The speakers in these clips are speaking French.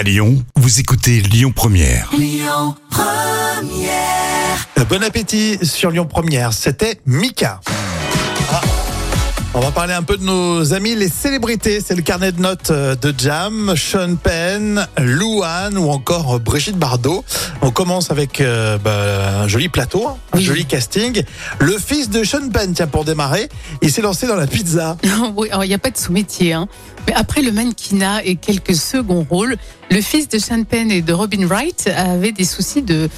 À Lyon, vous écoutez Lyon Première. Euh, Bon appétit sur Lyon Première. C'était Mika. On va parler un peu de nos amis, les célébrités. C'est le carnet de notes euh, de Jam, Sean Penn, Louane ou encore Brigitte Bardot. On commence avec euh, bah, un joli plateau, hein, un Oui. joli casting. Le fils de Sean Penn, tiens, pour démarrer, il s'est lancé dans la pizza. oui, alors il n'y a pas de sous-métier. Hein. Mais après le mannequinat et quelques seconds rôles, le fils de Sean Penn et de Robin Wright avait des soucis de,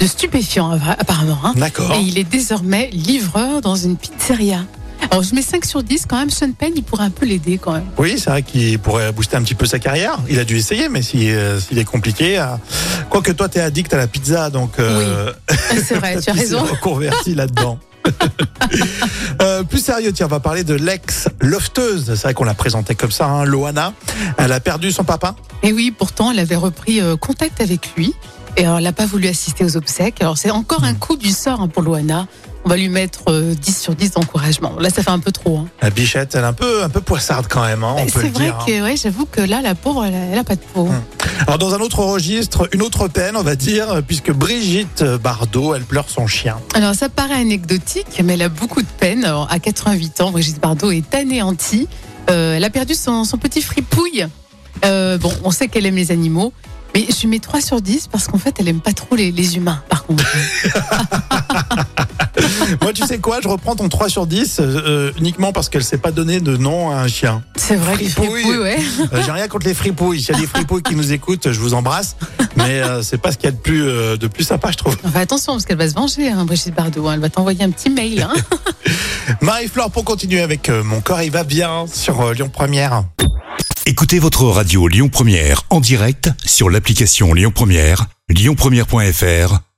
de stupéfiants, apparemment. Hein. D'accord. Et il est désormais livreur dans une pizzeria. Alors je mets 5 sur 10 quand même. Sean Penn, il pourrait un peu l'aider quand même. Oui, c'est vrai qu'il pourrait booster un petit peu sa carrière. Il a dû essayer, mais si, euh, s'il est compliqué. euh, Quoique toi, t'es addict à la pizza, donc. euh, C'est vrai, tu as raison. s'est reconverti là-dedans. Euh, plus sérieux, tiens, on va parler de l'ex-lofteuse. C'est vrai qu'on l'a présentée comme ça, hein, Loana. Elle a perdu son papa. Et oui, pourtant, elle avait repris contact avec lui. Et alors, elle n'a pas voulu assister aux obsèques. Alors, c'est encore un coup du sort hein, pour Loana. On va lui mettre euh, 10 sur 10 d'encouragement. Là, ça fait un peu trop. Hein. La bichette, elle est un peu, un peu poissarde quand même, hein, on peut C'est le vrai dire. hein. que, ouais, j'avoue que là, la pauvre, elle a, elle a pas de peau. Hum. Alors, dans un autre registre, une autre peine, on va dire, puisque Brigitte Bardot, elle pleure son chien. Alors, ça paraît anecdotique, mais elle a beaucoup de peine. Alors, à 88 ans, Brigitte Bardot est anéantie. Euh, elle a perdu son, son petit fripouille. Euh, bon, on sait qu'elle aime les animaux. Mais je lui mets 3 sur 10 parce qu'en fait, elle aime pas trop les, les humains, par contre. Moi, tu sais quoi, je reprends ton 3 sur 10 euh, euh, uniquement parce qu'elle s'est pas donné de nom à un chien. C'est vrai, les Fripouille. fripouilles, ouais. Euh, J'ai rien contre les fripouilles. S'il y a des fripouilles qui nous écoutent, je vous embrasse. Mais euh, c'est pas ce qu'il y a de plus, euh, de plus sympa, je trouve. Enfin, attention, parce qu'elle va se venger, hein, Brigitte Bardot. hein. Elle va t'envoyer un petit mail. Hein. Marie-Flore, pour continuer avec euh, Mon corps, il va bien sur euh, Lyon Première. Écoutez votre radio Lyon Première en direct sur l'application Lyon Première, lyonpremière.fr